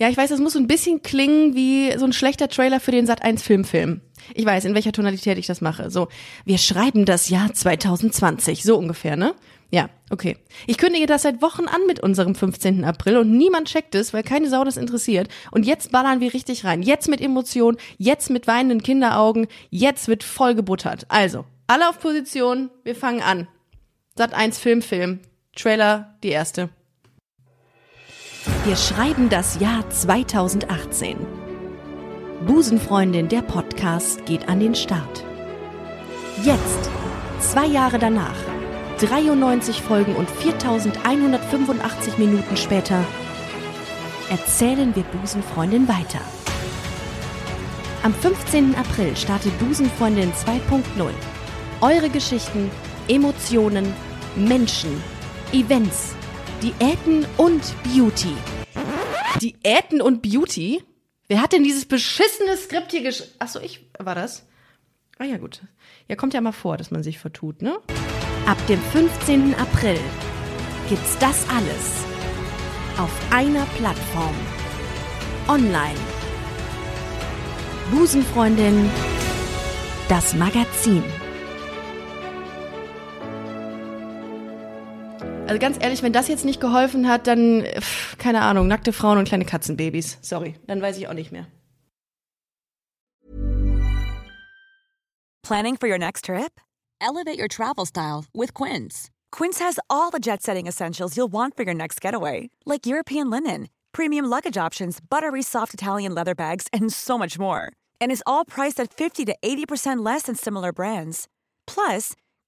Ja, ich weiß, das muss so ein bisschen klingen wie so ein schlechter Trailer für den Sat 1 Filmfilm. Ich weiß, in welcher Tonalität ich das mache. So, wir schreiben das Jahr 2020, so ungefähr, ne? Ja, okay. Ich kündige das seit Wochen an mit unserem 15. April und niemand checkt es, weil keine Sau das interessiert. Und jetzt ballern wir richtig rein. Jetzt mit Emotionen, jetzt mit weinenden Kinderaugen, jetzt wird voll gebuttert. Also, alle auf Position, wir fangen an. Sat 1 Filmfilm. Trailer, die erste. Wir schreiben das Jahr 2018. Busenfreundin, der Podcast geht an den Start. Jetzt, zwei Jahre danach, 93 Folgen und 4185 Minuten später, erzählen wir Busenfreundin weiter. Am 15. April startet Busenfreundin 2.0. Eure Geschichten, Emotionen, Menschen, Events, Diäten und Beauty. Diäten und Beauty? Wer hat denn dieses beschissene Skript hier geschrieben? Achso, ich war das. Ah ja, gut. Ja, kommt ja mal vor, dass man sich vertut, ne? Ab dem 15. April gibt's das alles auf einer Plattform. Online. Busenfreundin, das Magazin. Also ganz ehrlich, wenn das jetzt nicht geholfen hat, dann, pff, keine Ahnung, nackte Frauen und kleine Katzenbabys. Sorry, dann weiß ich auch nicht mehr. Planning for your next trip? Elevate your travel style with Quince. Quince has all the jet setting essentials you'll want for your next getaway, like European linen, premium luggage options, buttery soft Italian leather bags, and so much more. And is all priced at 50 to 80% less than similar brands. Plus,